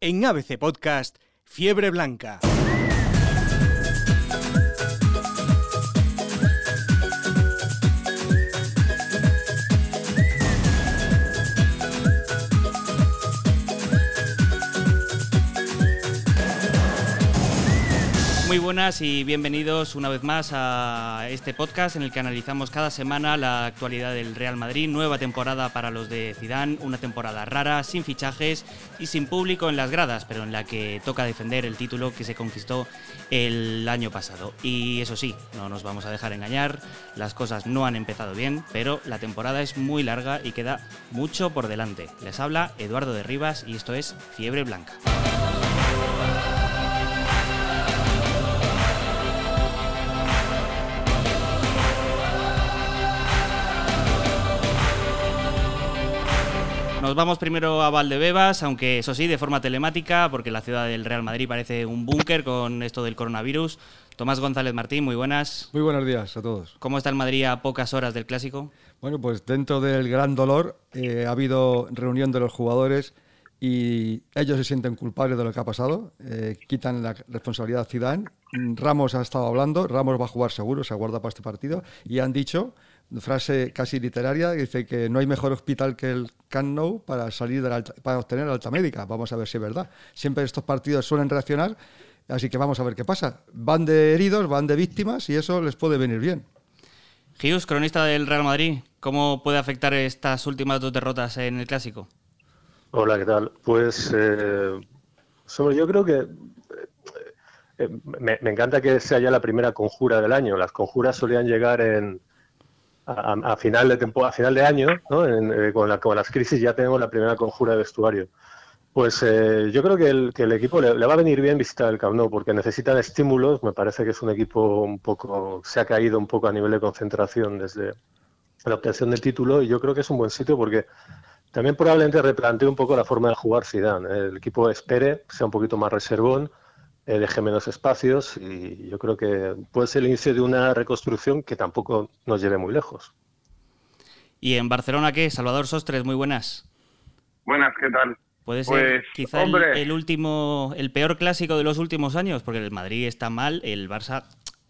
En ABC Podcast, Fiebre Blanca. Muy buenas y bienvenidos una vez más a este podcast en el que analizamos cada semana la actualidad del Real Madrid, nueva temporada para los de Zidane, una temporada rara, sin fichajes y sin público en las gradas, pero en la que toca defender el título que se conquistó el año pasado. Y eso sí, no nos vamos a dejar engañar, las cosas no han empezado bien, pero la temporada es muy larga y queda mucho por delante. Les habla Eduardo de Rivas y esto es Fiebre Blanca. Nos vamos primero a Valdebebas, aunque eso sí, de forma telemática, porque la ciudad del Real Madrid parece un búnker con esto del coronavirus. Tomás González Martín, muy buenas. Muy buenos días a todos. ¿Cómo está el Madrid a pocas horas del clásico? Bueno, pues dentro del gran dolor eh, ha habido reunión de los jugadores y ellos se sienten culpables de lo que ha pasado, eh, quitan la responsabilidad a Zidane. Ramos ha estado hablando, Ramos va a jugar seguro, se aguarda para este partido y han dicho frase casi literaria, dice que no hay mejor hospital que el Camp Nou para, salir de para obtener la alta médica. Vamos a ver si es verdad. Siempre estos partidos suelen reaccionar, así que vamos a ver qué pasa. Van de heridos, van de víctimas y eso les puede venir bien. Gius, cronista del Real Madrid, ¿cómo puede afectar estas últimas dos derrotas en el Clásico? Hola, ¿qué tal? Pues eh, yo creo que eh, me, me, encanta que sea ya la primera conjura del año. Las conjuras solían llegar en, a, final de tempo, a final de año, ¿no? Eh, con, la, con, las crisis ya tenemos la primera conjura de vestuario. Pues eh, yo creo que el, que el equipo le, va a venir bien visitar el Camp Nou porque necesitan estímulos. Me parece que es un equipo un poco se ha caído un poco a nivel de concentración desde la obtención del título y yo creo que es un buen sitio porque también probablemente replantee un poco la forma de jugar Zidane. El equipo espere, sea un poquito más reservón, eh, deje menos espacios y yo creo que puede ser el inicio de una reconstrucción que tampoco nos lleve muy lejos. ¿Y en Barcelona qué? Salvador Sostres, muy buenas. Buenas, ¿qué tal? Puede ser pues, quizá el, último, el peor clásico de los últimos años, porque el Madrid está mal, el Barça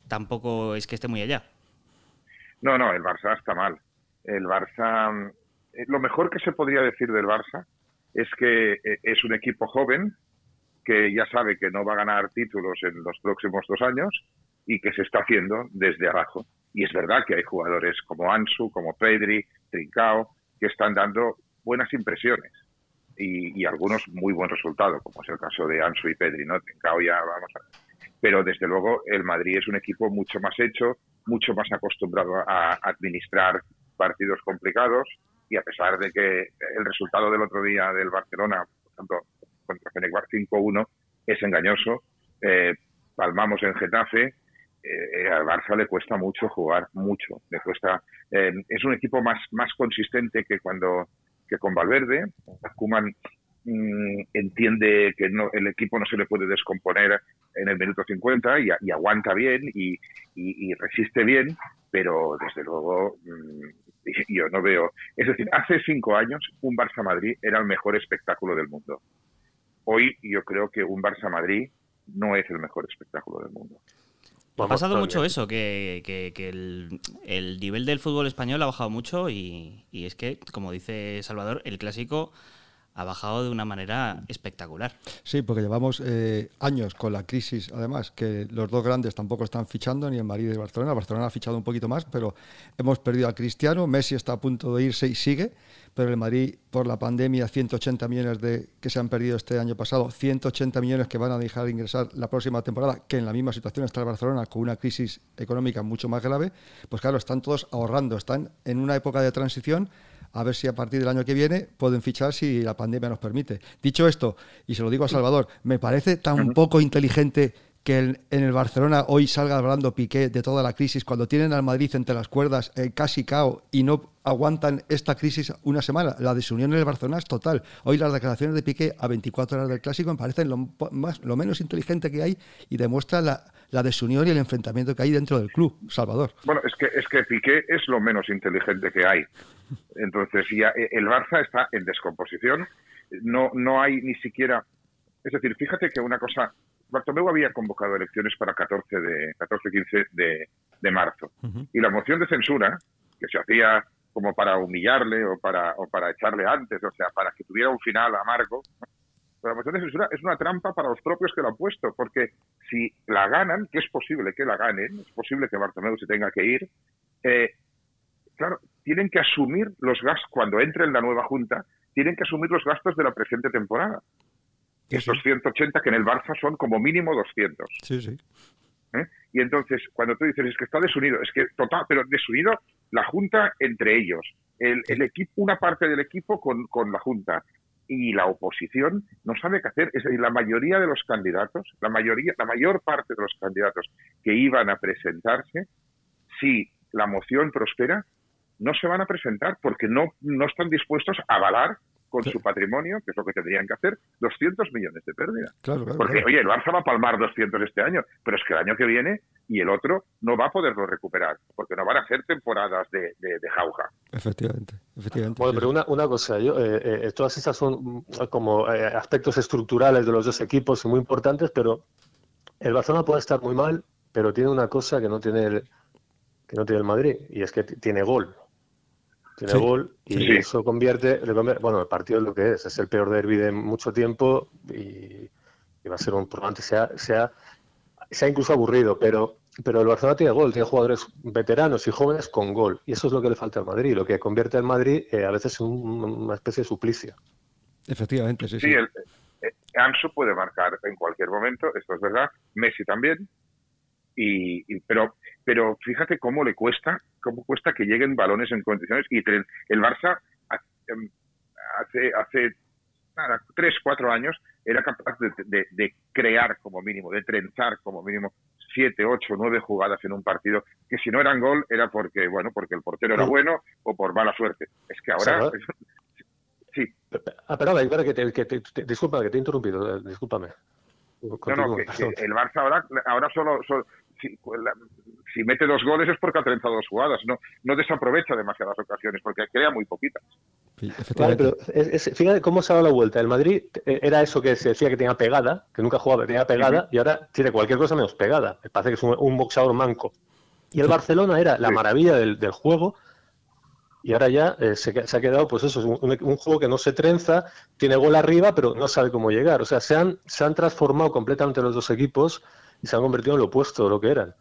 tampoco es que esté muy allá. No, no, el Barça está mal. El Barça, eh, lo mejor que se podría decir del Barça es que eh, es un equipo joven, que ya sabe que no va a ganar títulos en los próximos dos años y que se está haciendo desde abajo. Y es verdad que hay jugadores como Ansu, como Pedri, Trincao, que están dando buenas impresiones y, algunos muy buen resultado, como es el caso de Ansu y Pedri, ¿no? Trincao ya vamos a. Pero desde luego el Madrid es un equipo mucho más hecho, mucho más acostumbrado a administrar partidos complicados y a pesar de que el resultado del otro día del Barcelona, por ejemplo, contra Fenerbahce 5-1 es engañoso. Eh, palmamos en Getafe. Eh, al Barça le cuesta mucho jugar, mucho. Le cuesta. Eh, es un equipo más, más consistente que cuando que con Valverde. Kuman mm, entiende que no, el equipo no se le puede descomponer en el minuto 50 y, aguanta bien y, resiste bien, pero desde luego mm, yo no veo. Es decir, hace cinco años un Barça Madrid era el mejor espectáculo del mundo hoy yo creo que un Barça-Madrid no es el mejor espectáculo del mundo. Ha pasado mucho eso, que, el, nivel del fútbol español ha bajado mucho y, es que, como dice Salvador, el clásico ha bajado de una manera espectacular. Sí, porque llevamos eh, años con la crisis, además, que los dos grandes tampoco están fichando, ni el Madrid ni el Barcelona. Barcelona ha fichado un poquito más, pero hemos perdido a Cristiano, Messi está a punto de irse y sigue pero el Madrid, por la pandemia, 180 millones de, que se han perdido este año pasado, 180 millones que van a dejar de ingresar la próxima temporada, que en la misma situación está el Barcelona con una crisis económica mucho más grave, pues claro, están todos ahorrando, están en una época de transición a ver si a partir del año que viene pueden fichar si la pandemia nos permite. Dicho esto, y se lo digo a Salvador, me parece tan poco inteligente que en el Barcelona hoy salga hablando Piqué de toda la crisis, cuando tienen al Madrid entre las cuerdas eh, casi cao y no aguantan esta crisis una semana. La desunión en el Barcelona es total. Hoy las declaraciones de Piqué a 24 horas del Clásico me parecen lo, más, lo menos inteligente que hay y demuestra la, la, desunión y el enfrentamiento que hay dentro del club. Salvador. Bueno, es que, es que Piqué es lo menos inteligente que hay. Entonces, ya eh, el Barça está en descomposición. No, no hay ni siquiera Es decir, fíjate que una cosa, Bartomeu había convocado elecciones para 14 de 14 15 de, de marzo y la moción de censura que se hacía como para humillarle o para o para echarle antes, o sea, para que tuviera un final amargo. la moción de censura es una trampa para los propios que lo han puesto, porque si la ganan, que es posible que la ganen, es posible que Bartomeu se tenga que ir, eh, claro, tienen que asumir los gastos, cuando entre en la nueva Junta, tienen que asumir los gastos de la presente temporada. Esos 180 que en el Barça son como mínimo 200. Sí, sí. ¿Eh? Y entonces, cuando tú dices, es que está desunido, es que total, pero desunido la Junta entre ellos, el, el equipo, una parte del equipo con, con, la Junta y la oposición no sabe qué hacer. Es decir, la mayoría de los candidatos, la mayoría, la mayor parte de los candidatos que iban a presentarse, si la moción prospera, no se van a presentar porque no, no están dispuestos a avalar con su patrimonio, que es lo que tendrían que hacer, 200 millones de pérdida. Claro, claro, Porque, claro. oye, el Barça va a palmar 200 este año, pero es que el año que viene y el otro no va a poderlo recuperar, porque no van a ser temporadas de, de, de jauja. Efectivamente, efectivamente. Bueno, sí, pero una, una cosa, yo, eh, eh, todas estas son mm, como eh, aspectos estructurales de los dos equipos muy importantes, pero el Barcelona puede estar muy mal, pero tiene una cosa que no tiene el, que no tiene el Madrid, y es que tiene gol. Tiene Sí, gol y sí. eso convierte, le convierte- bueno, el partido es lo que es, es el peor derbi de mucho tiempo y, y va a ser un probante, sea, sea, sea incluso aburrido, pero, pero el Barcelona tiene gol, tiene jugadores veteranos y jóvenes con gol, y eso es lo que le falta al Madrid, lo que convierte al Madrid eh, a veces en un- una especie de suplicio. Efectivamente, sí, sí. Sí, el, eh, Ansu puede marcar en cualquier momento, esto es verdad, Messi también, y, y- pero pero fíjate cómo le cuesta, cómo cuesta que lleguen balones en condiciones y tren- el Barça em, hace hace nada, tres, cuatro años era capaz de, de- de crear como mínimo, de trenzar como mínimo siete, ocho, nueve jugadas en un partido que si no eran gol era porque bueno porque el portero era bueno o por mala suerte. Es que ahora sí, Ah, perdona, espera, que te, que te- te- disculpa, que te he interrumpido, eh, discúlpame. No, no, que, perdón. que el Barça ahora, ahora solo, solo- si, la- si mete dos goles es porque ha trenzado dos jugadas, no, no desaprovecha demasiadas ocasiones porque crea muy poquitas. Sí, Vale, efectivamente. pero es- es- fíjate cómo se ha dado la vuelta. El Madrid eh, era eso que se decía que tenía pegada, que nunca jugaba, tenía pegada, y ahora tiene cualquier cosa menos pegada. Me parece que es un, un boxeador manco. Y el Barcelona era la Sí. maravilla del, del juego, y ahora ya eh, se, ha quedado, pues eso, es un, un juego que no se trenza, tiene gol arriba, pero no sabe cómo llegar. O sea, se han, se han transformado completamente los dos equipos y se han convertido en lo opuesto de lo que eran.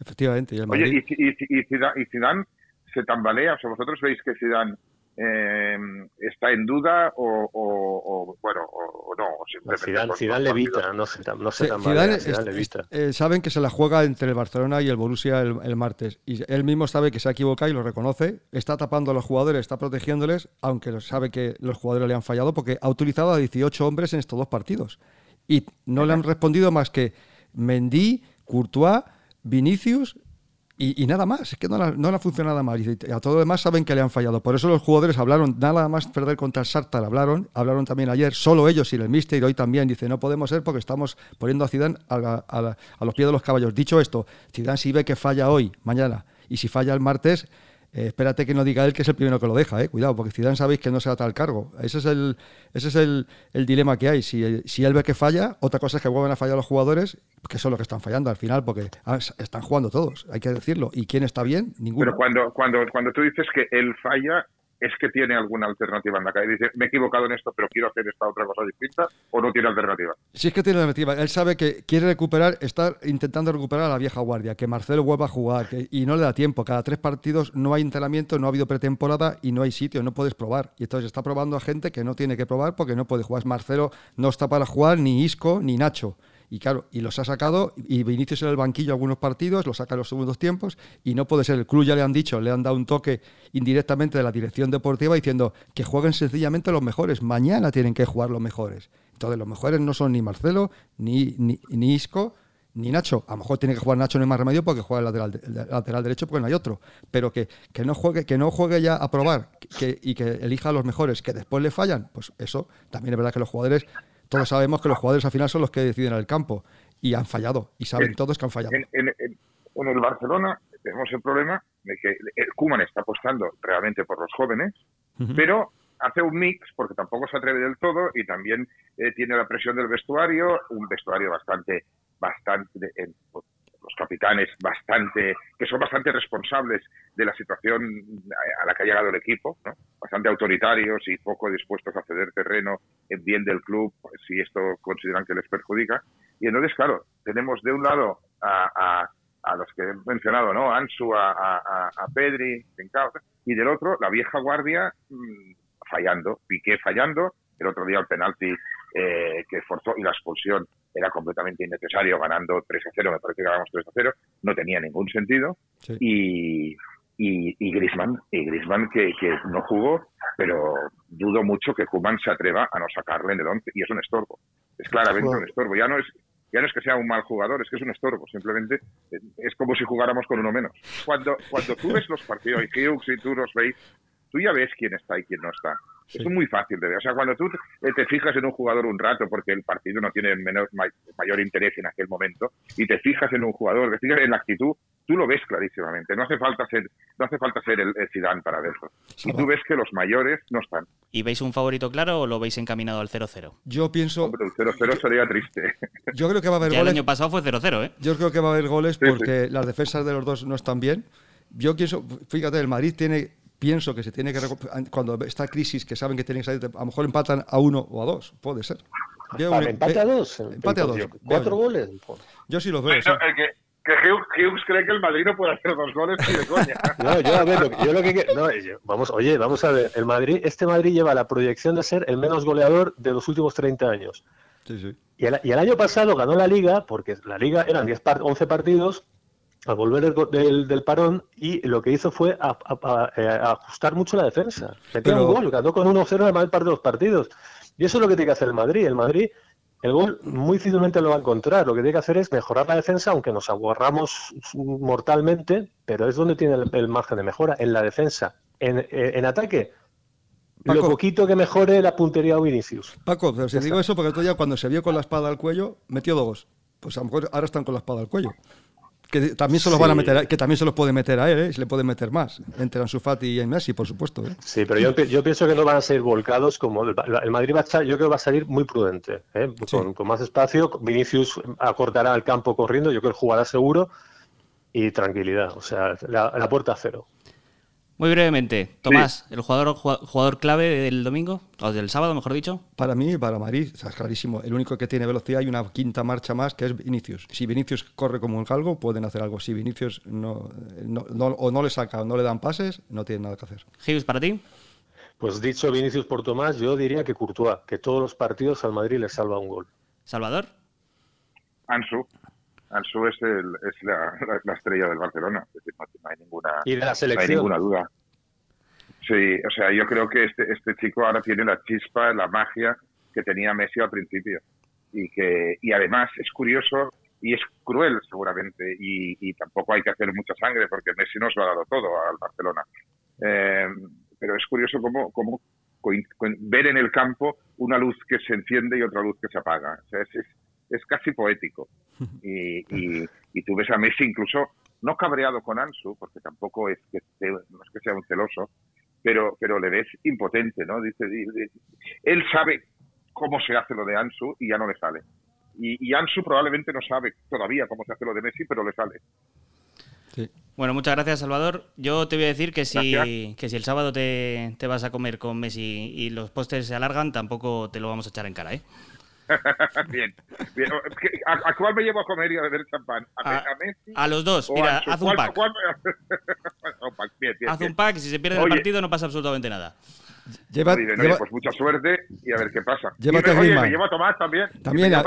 Efectivamente. Y el Oye, Madrid, y, y, y, Zidane, y Zidane se tambalea, o sea, vosotros veis que Zidane eh, está en duda o, o- o, bueno, o, o no, o Zidane, con- Zidane levita, no se, no se tambalea, Zidane Zidane levita. eh, saben que se la juega entre el Barcelona y el Borussia el, el martes. Y él mismo sabe que se ha equivocado y lo reconoce. Está tapando a los jugadores, está protegiéndoles, aunque sabe que los jugadores le han fallado porque ha utilizado a 18 hombres en estos dos partidos. Y no le han respondido más que Mendy, Courtois, Vinicius y, nada más. Es que no, no ha funcionado nada más. A todo lo demás saben que le han fallado. Por eso los jugadores hablaron, nada más perder contra el Sartar, hablaron, hablaron también ayer, solo ellos y el Mister hoy también. Dice, no podemos ser porque estamos poniendo a Zidane a los pies de los caballos. Dicho esto, Zidane si ve que falla hoy, mañana, y si falla el martes, eh, espérate que no diga él que es el primero que lo deja, eh. cuidado, porque Zidane sabéis que no se ata al cargo. Ese es el, ese es el, dilema que hay. Si, si él ve que falla, otra cosa es que vuelven a fallar los jugadores, que son los que están fallando al final, porque ah, están jugando todos, hay que decirlo. ¿Y quién está bien? Ninguno. Pero cuando, cuando, cuando tú dices que él falla, es que tiene alguna alternativa en la calle. Dice, me he equivocado en esto, pero quiero hacer esta otra cosa distinta, o no tiene alternativa. Si es que tiene alternativa, él sabe que quiere recuperar, está intentando recuperar a la vieja guardia, que Marcelo vuelva a jugar y no le da tiempo. Cada tres partidos no hay entrenamiento, no ha habido pretemporada y no hay sitio, no puedes probar. Y entonces está probando a gente que no tiene que probar porque no puede jugar. Marcelo no está para jugar ni Isco ni Nacho. Y claro, y los ha sacado, y Vinicius en el banquillo algunos partidos, los saca en los segundos tiempos, y no puede ser. El club ya le han dicho, le han dado un toque indirectamente de la dirección deportiva diciendo que jueguen sencillamente los mejores. Mañana tienen que jugar los mejores. Entonces, los mejores no son ni Marcelo, ni, ni, Isco, ni Nacho. A lo mejor tiene que jugar Nacho, no hay más remedio porque juega el lateral, lateral derecho porque no hay otro. Pero que, que, no juegue, que no juegue ya a probar y que elija a los mejores, que después le fallan, pues eso también es verdad que los jugadores, todos sabemos que los jugadores al final son los que deciden el campo y han fallado y saben En- todos que han fallado. En, en- en- en el Barcelona tenemos el problema de que el Kuman está apostando realmente por los jóvenes, Ujú. pero hace un mix porque tampoco se atreve del todo y también eh, tiene la presión del vestuario, un vestuario bastante, bastante, los capitanes bastante, que son bastante responsables de la situación a la que ha llegado el equipo, bastante autoritarios y poco dispuestos a ceder terreno en bien del club si esto consideran que les perjudica. Y entonces, claro, tenemos de un lado a, a, los que he mencionado, ¿no? Ansu, a, a, a Pedri, y del otro la vieja guardia mm, fallando, Piqué fallando, el otro día el penalti eh, que forzó y la expulsión era completamente innecesario, ganando 3 a 0, me parece que ganamos 3 a 0, no tenía ningún sentido. Y, y, y Griezmann, y Griezmann que, que, no jugó, pero dudo mucho que Kuman se atreva a no sacarle en el 11 y es un estorbo. Es claramente un estorbo. Ya no es ya no es que sea un mal jugador, es que es un estorbo. Simplemente es como si jugáramos con uno menos. Cuando, cuando tú ves los partidos y Hughes y tú los veis, tú ya ves quién está y quién no está. Es muy fácil de ver. O sea, cuando tú te fijas en un jugador un rato, porque el partido no tiene menor, mayor interés en aquel momento, y te fijas en un jugador, te fijas en la actitud, tú lo ves clarísimamente. No hace falta ser, no hace falta ser el, Zidane para verlo. Y tú ves que los mayores no están. ¿Y veis un favorito claro o lo veis encaminado al 0-0? Yo pienso. Hombre, el 0-0 sería triste. Yo creo que va a haber ya goles. El año pasado fue 0-0, ¿eh? Yo creo que va a haber goles porque las defensas de los dos no están bien. Yo pienso, fíjate, el Madrid tiene pienso que se tiene que cuando está crisis que saben que tienen que salir a lo mejor empatan a uno o a dos puede ser. Empate a dos empate a dos cuatro goles yo sí los veo que, que Hughes, cree que el Madrid no puede hacer dos goles ni de coña. No yo a ver lo, yo lo que no, vamos oye vamos a ver el Madrid este Madrid lleva la proyección de ser el menos goleador de los últimos 30 años. Sí, sí. Y, el, y el año pasado ganó la liga porque la liga eran 10 11 partidos al volver del, del, parón y lo que hizo fue eh, ajustar mucho la defensa. Metió un gol, ganó con 1-0 en la mayor parte de los partidos. Y eso es lo que tiene que hacer el Madrid. El Madrid, el gol muy difícilmente lo va a encontrar. Lo que tiene que hacer es mejorar la defensa, aunque nos aguarramos mortalmente, pero es donde tiene el, margen de mejora, en la defensa. En, en, ataque, lo poquito que mejore la puntería de Vinicius. Paco, pero si digo eso porque todavía cuando se vio con la espada al cuello, metió dos. Pues a lo mejor ahora están con la espada al cuello que también se los van a meter que también se los puede meter a él ¿eh? se le puede meter más entre Ansu Fati y Messi por supuesto ¿eh? sí pero yo, yo, pienso que no van a ser volcados como el, Madrid va a estar, yo creo que va a salir muy prudente ¿eh? con, con, más espacio Vinicius acortará el campo corriendo yo creo que jugará seguro y tranquilidad o sea la, la puerta a cero muy brevemente, Tomás, el jugador jugador clave del domingo, o del sábado, mejor dicho. Para mí, para Madrid, es clarísimo. El único que tiene velocidad y una quinta marcha más que es Vinicius. Si Vinicius corre como un galgo, pueden hacer algo. Si Vinicius no, o no le saca o no le dan pases, no tiene nada que hacer. Hughes, para ti. Pues dicho Vinicius por Tomás, yo diría que Courtois, que todos los partidos al Madrid le salva un gol. ¿Salvador? Ansu. Ansu es, el, es la, la, estrella del Barcelona, es decir, no, hay ninguna, ¿Y de la selección? No hay ninguna duda. Sí, o sea, yo creo que este, este chico ahora tiene la chispa, la magia que tenía Messi al principio. Y que y además es curioso y es cruel seguramente y, y tampoco hay que hacer mucha sangre porque Messi nos lo ha dado todo al Barcelona. Eh, pero es curioso cómo, cómo ver en el campo una luz que se enciende y otra luz que se apaga. O sea, es, es, es casi poético. Y, y, tú ves a Messi incluso no cabreado con Ansu, porque tampoco es que, no es que sea un celoso, pero, pero le ves impotente, ¿no? Dice, él sabe cómo se hace lo de Ansu y ya no le sale. Y, y, Ansu probablemente no sabe todavía cómo se hace lo de Messi, pero le sale. Bueno, muchas gracias, Salvador. Yo te voy a decir que si, que si el sábado te, te, vas a comer con Messi y los postres se alargan, tampoco te lo vamos a echar en cara, ¿eh? bien, bien. ¿A, cuál me llevo a comer y a beber champán? ¿A, Messi? A los dos. Mira, haz un pack. haz un pack y si se pierde el partido no pasa absolutamente nada. Lleva, lleva, pues mucha suerte y a ver qué pasa. Llévate y me, a Griezmann. me llevo a Tomás también. También, y, a,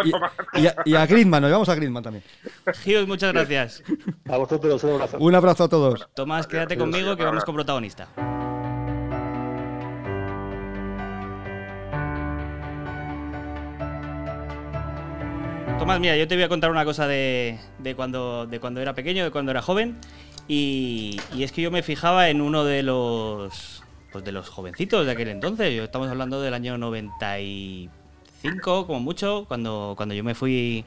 y, a, y a Griezmann, nos llevamos a Griezmann también. Gios, muchas gracias. A vosotros un abrazo. Un abrazo a todos. Tomás, quédate adiós, conmigo que vamos con protagonista. Tomás, mira, yo te voy a contar una cosa de, cuando, era pequeño, de cuando era joven. Y, es que yo me fijaba en uno de los, pues jovencitos de aquel entonces. Estamos hablando del año 95, como mucho, cuando, yo me fui.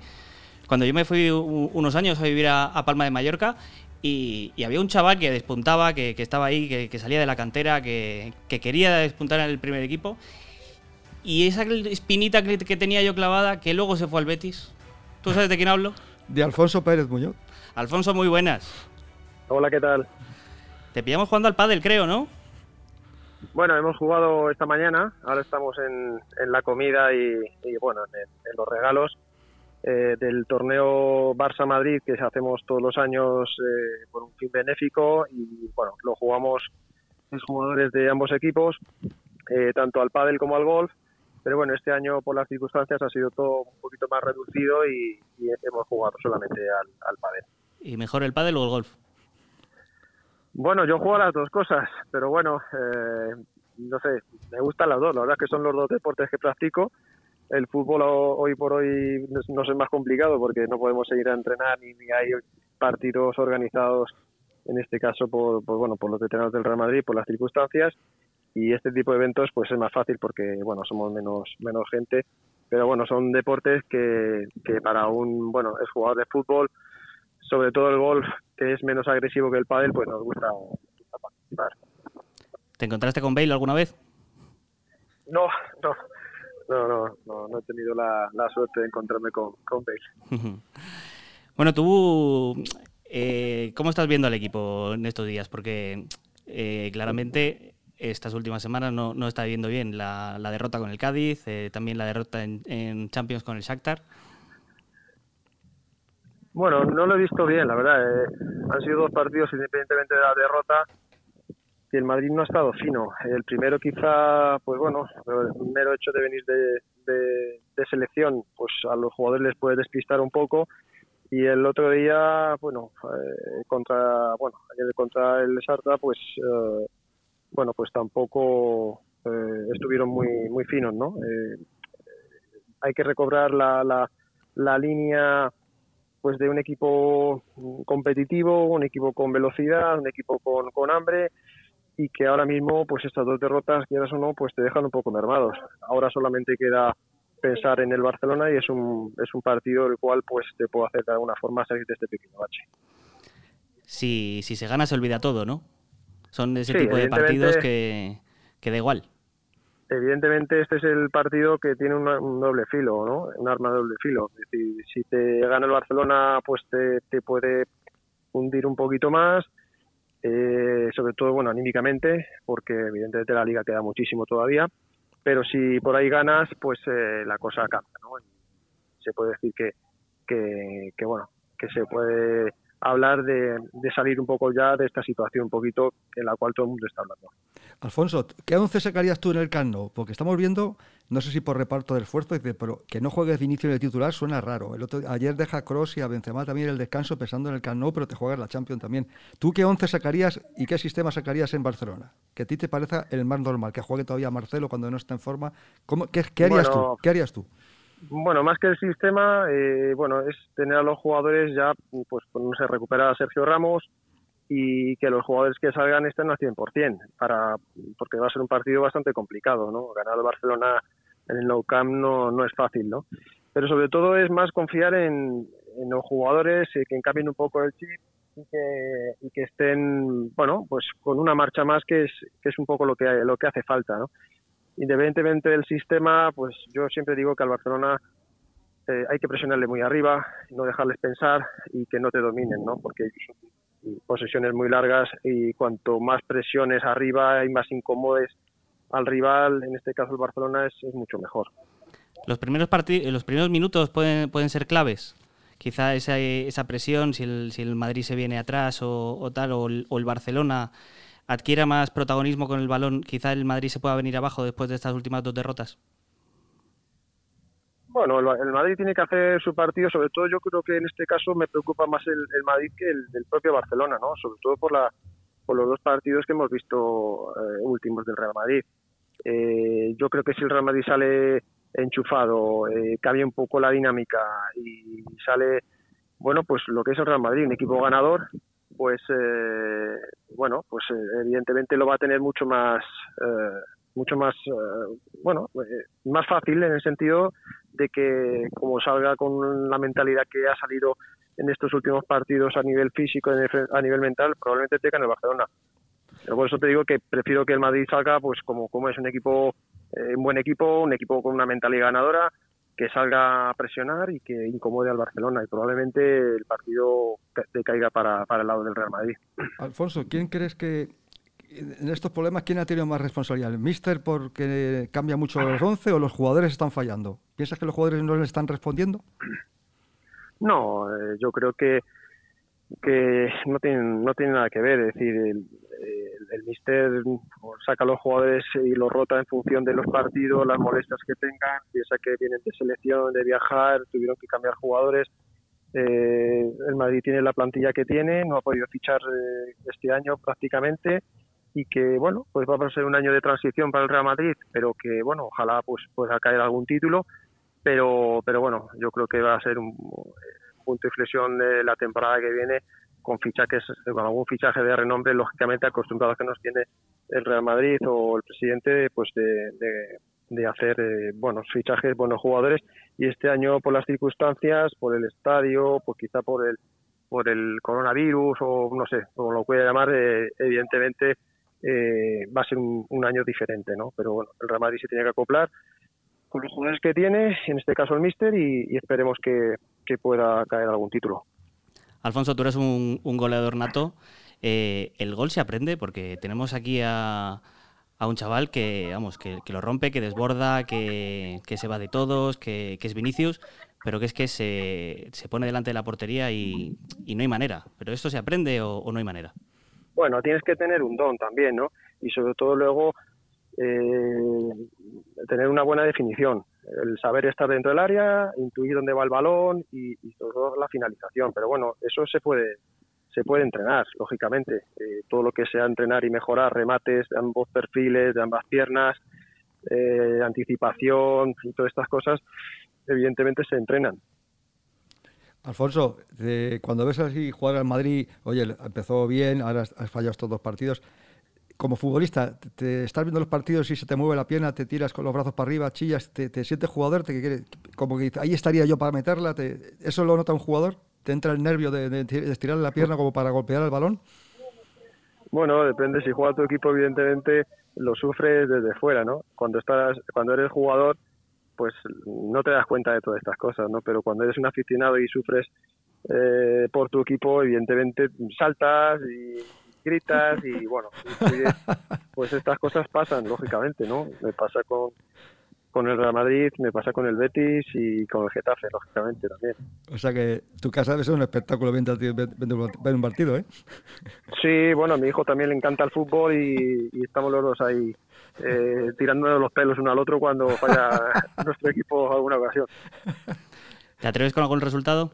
Cuando yo me fui unos años a vivir a Palma de Mallorca. Y, había un chaval que despuntaba, que, estaba ahí, que, salía de la cantera, que, quería despuntar en el primer equipo. Y esa espinita que, tenía yo clavada, que luego se fue al Betis. ¿Tú sabes de quién hablo? De Alfonso Pérez Muñoz. Alfonso, muy buenas. Hola, ¿qué tal? Te pillamos jugando al pádel, creo, ¿no? Bueno, hemos jugado esta mañana, ahora estamos en, la comida y, bueno, en, los regalos. Eh, del torneo Barça Madrid que hacemos todos los años eh, por un fin benéfico y bueno lo jugamos los jugadores de ambos equipos eh, tanto al pádel como al golf pero bueno este año por las circunstancias ha sido todo un poquito más reducido y, hemos jugado solamente al, al pádel. Y mejor el pádel o el golf bueno yo juego a las dos cosas pero bueno no sé me gustan las dos. La verdad es que son los dos deportes que practico. El fútbol hoy por hoy nos es más complicado porque no podemos seguir a entrenar ni, hay partidos organizados en este caso por, bueno por los veteranos del Real Madrid por las circunstancias y este tipo de eventos pues es más fácil porque bueno somos menos menos gente pero bueno son deportes que, que para un bueno es jugador de fútbol sobre todo el golf que es menos agresivo que el pádel pues nos gusta, participar ¿Te encontraste con Bale alguna vez? No, no, no, no, no, no he tenido la, suerte de encontrarme con, con Bale. bueno, tú, eh, ¿cómo estás viendo al equipo en estos días? Porque eh, claramente estas últimas semanas no, no está viendo bien la, derrota con el Cádiz, eh, también la derrota en, Champions con el Shakhtar. Bueno, no lo he visto bien, la verdad. han sido dos partidos independientemente de la derrota y el Madrid no ha estado fino. El primero quizá, pues bueno, el mero hecho de venir de, selección, pues a los jugadores les puede despistar un poco. Y el otro día, bueno, eh, contra, bueno, contra el Sarta, pues, eh, bueno, pues tampoco eh, estuvieron muy, muy finos, ¿no? hay que recobrar la, la, la línea pues de un equipo competitivo, un equipo con velocidad, un equipo con, con hambre y que ahora mismo pues estas dos derrotas, quieras o no, pues te dejan un poco mermados. Ahora solamente queda pensar en el Barcelona y es un, es un partido el cual pues te puedo hacer de alguna forma salir de este pequeño bache. Si, si se gana se olvida todo, ¿no? Son ese tipo de partidos que, que da igual. Evidentemente este es el partido que tiene un, doble filo, ¿no? Un arma de doble filo. Es decir, si te gana el Barcelona pues te, te puede hundir un poquito más, eh, sobre todo, bueno, anímicamente, porque evidentemente la liga queda muchísimo todavía, pero si por ahí ganas, pues eh, la cosa cambia, ¿no? Se puede decir que, que, que, bueno, que se puede hablar de, salir un poco ya de esta situación un poquito en la cual todo el mundo está hablando. Alfonso, ¿qué once sacarías tú en el Cano? Porque estamos viendo, no sé si por reparto del esfuerzo, pero que no juegues de inicio en el titular suena raro. El otro, ayer deja a Cross y a Benzema también el descanso pensando en el Cano, pero te juegas la Champions también. ¿Tú qué once sacarías y qué sistema sacarías en Barcelona? Que a ti te parezca el más normal, que juegue todavía Marcelo cuando no está en forma. ¿Cómo, qué, harías tú? ¿Qué harías tú? Bueno, más que el sistema, eh, bueno, es tener a los jugadores ya, pues, no sé, recuperar a Sergio Ramos y que los jugadores que salgan estén al 100%, para, porque va a ser un partido bastante complicado, ¿no? Ganar al Barcelona en el Nou Camp no, no es fácil, ¿no? Pero sobre todo es más confiar en, los jugadores, eh, que cambien un poco el chip y que, y que estén, bueno, pues con una marcha más que es, que es un poco lo que, lo que hace falta, ¿no? Independientemente del sistema, pues yo siempre digo que al Barcelona eh, hay que presionarle muy arriba, no dejarles pensar y que no te dominen, ¿no? Porque posesiones muy largas y cuanto más presiones arriba y más incomodes al rival, en este caso el Barcelona, es, mucho mejor. Los primeros, los primeros minutos pueden, pueden ser claves. Quizá esa, esa presión, si el, si el Madrid se viene atrás o, tal, o el Barcelona adquiera más protagonismo con el balón, quizá el Madrid se pueda venir abajo después de estas últimas dos derrotas? Bueno, el, Madrid tiene que hacer su partido, sobre todo yo creo que en este caso me preocupa más el, Madrid que el, propio Barcelona, ¿no? Sobre todo por, la, por los dos partidos que hemos visto eh, últimos del Real Madrid. Eh, yo creo que si el Real Madrid sale enchufado, eh, cambia un poco la dinámica y sale, bueno, pues lo que es el Real Madrid, un equipo ganador, pues eh, bueno, pues eh, evidentemente lo va a tener mucho más, eh, mucho más, bueno, más fácil en el sentido de que como salga con la mentalidad que ha salido en estos últimos partidos a nivel físico, a nivel mental, probablemente tengan el Barcelona. Pero por eso te digo que prefiero que el Madrid salga, pues como, como es un equipo, eh, un buen equipo, un equipo con una mentalidad ganadora, que salga a presionar y que incomode al Barcelona y probablemente el partido decaiga para, para el lado del Real Madrid. Alfonso, ¿quién crees que en estos problemas quién ha tenido más responsabilidad? ¿El míster porque cambia mucho los 11 o los jugadores están fallando? ¿Piensas que los jugadores no le están respondiendo? No, eh, yo creo que que no tienen no tiene nada que ver, es decir, el, míster saca los jugadores y los rota en función de los partidos, las molestias que tengan, piensa que vienen de selección, de viajar, tuvieron que cambiar jugadores. Eh, el Madrid tiene la plantilla que tiene, no ha podido fichar eh, este año prácticamente y que bueno, pues va a ser un año de transición para el Real Madrid, pero que bueno, ojalá pues pueda caer algún título, pero pero bueno, yo creo que va a ser un, punto de inflexión de la temporada que viene con fichajes, con algún fichaje de renombre, lógicamente acostumbrados que nos tiene el Real Madrid o el presidente, pues de, de, hacer eh, buenos fichajes, buenos jugadores. Y este año, por las circunstancias, por el estadio, pues quizá por el por el coronavirus o no sé, como lo puede llamar, eh, evidentemente eh, va a ser un, año diferente, ¿no? Pero bueno, el Real Madrid se tiene que acoplar con los jugadores que tiene, en este caso el Mister, y, esperemos que, que pueda caer algún título. Alfonso, tú eres un, goleador nato. Eh, el gol se aprende porque tenemos aquí a, un chaval que, vamos, que, lo rompe, que desborda, que, se va de todos, que, es Vinicius, pero que es que se, pone delante de la portería y, no hay manera. ¿Pero esto se aprende o, no hay manera? Bueno, tienes que tener un don también, ¿no? Y sobre todo luego eh, tener una buena definición el saber estar dentro del área, intuir dónde va el balón y, y todo la finalización. Pero bueno, eso se puede se puede entrenar, lógicamente. Eh, todo lo que sea entrenar y mejorar remates de ambos perfiles, de ambas piernas, eh, anticipación y todas estas cosas, evidentemente se entrenan. Alfonso, cuando ves así jugar al Madrid, oye, empezó bien, ahora has fallado estos dos partidos como futbolista, te estás viendo los partidos y se te mueve la pierna, te tiras con los brazos para arriba, chillas, te, sientes jugador, te quiere, como que ahí estaría yo para meterla, ¿eso lo nota un jugador? ¿Te entra el nervio de, de, estirar la pierna como para golpear el balón? Bueno, depende, si juega tu equipo evidentemente lo sufres desde fuera, ¿no? Cuando estás, cuando eres jugador, pues no te das cuenta de todas estas cosas, ¿no? Pero cuando eres un aficionado y sufres eh, por tu equipo, evidentemente saltas y gritas y bueno, pues estas cosas pasan, lógicamente, ¿no? Me pasa con, con el Real Madrid, me pasa con el Betis y con el Getafe, lógicamente también. O sea que tu casa debe ser un espectáculo ver un partido, ¿eh? Sí, bueno, a mi hijo también le encanta el fútbol y, estamos los dos ahí eh, tirándonos los pelos uno al otro cuando falla nuestro equipo alguna ocasión. ¿Te atreves con algún resultado?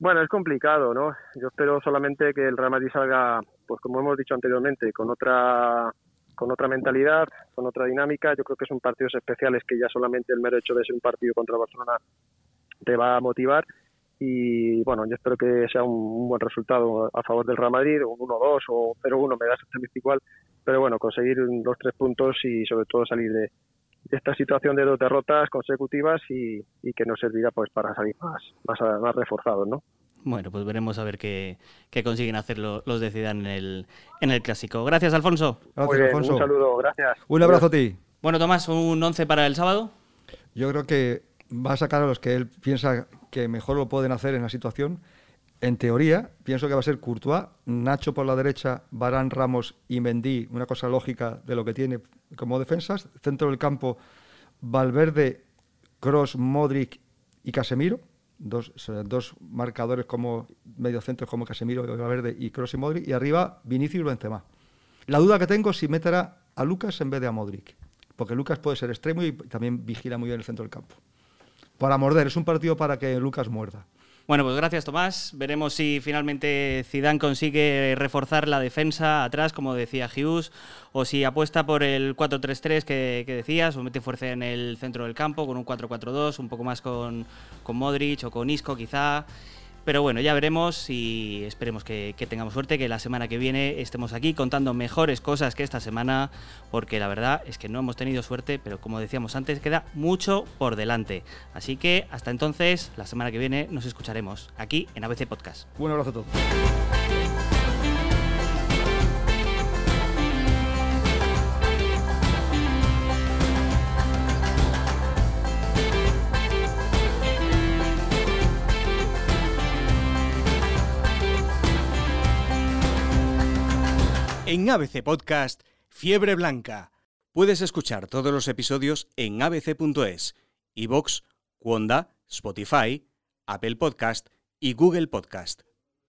Bueno, es complicado, ¿no? Yo espero solamente que el Real Madrid salga, pues como hemos dicho anteriormente, con otra con otra mentalidad, con otra dinámica. Yo creo que son partidos especiales que ya solamente el mero hecho de ser un partido contra Barcelona te va a motivar. Y bueno, yo espero que sea un, buen resultado a favor del Real Madrid, un 1-2 o 0-1, me da exactamente igual. Pero bueno, conseguir los tres puntos y sobre todo salir de, esta situación de dos derrotas consecutivas y, que nos servirá pues para salir más, más, más reforzados, ¿no? Bueno, pues veremos a ver qué, consiguen hacer los de Zidane en el, en el Clásico. Gracias, Alfonso. Gracias, Alfonso. Un saludo, gracias. Un abrazo a ti. Bueno, Tomás, ¿un 11 para el sábado? Yo creo que va a sacar a los que él piensa que mejor lo pueden hacer en la situación en teoría, pienso que va a ser Courtois, Nacho por la derecha, Barán, Ramos y Mendy, una cosa lógica de lo que tiene como defensas. Centro del campo, Valverde, Cross, Modric y Casemiro. Dos, dos marcadores como mediocentros como Casemiro, Valverde y Cross y Modric. Y arriba, Vinicius y Benzema. La duda que tengo es si meterá a Lucas en vez de a Modric. Porque Lucas puede ser extremo y también vigila muy bien el centro del campo. Para morder, es un partido para que Lucas muerda. Bueno, pues gracias Tomás. Veremos si finalmente Zidane consigue reforzar la defensa atrás, como decía Hughes, o si apuesta por el 4-3-3 que, decías, o mete fuerza en el centro del campo con un 4-4-2, un poco más con, con Modric o con Isco quizá. Pero bueno, ya veremos y esperemos que, tengamos suerte, que la semana que viene estemos aquí contando mejores cosas que esta semana, porque la verdad es que no hemos tenido suerte, pero como decíamos antes, queda mucho por delante. Así que hasta entonces, la semana que viene nos escucharemos aquí en ABC Podcast. Un abrazo a todos. En ABC Podcast, Fiebre Blanca. Puedes escuchar todos los episodios en abc.es, iVox, Wanda, Spotify, Apple Podcast y Google Podcast.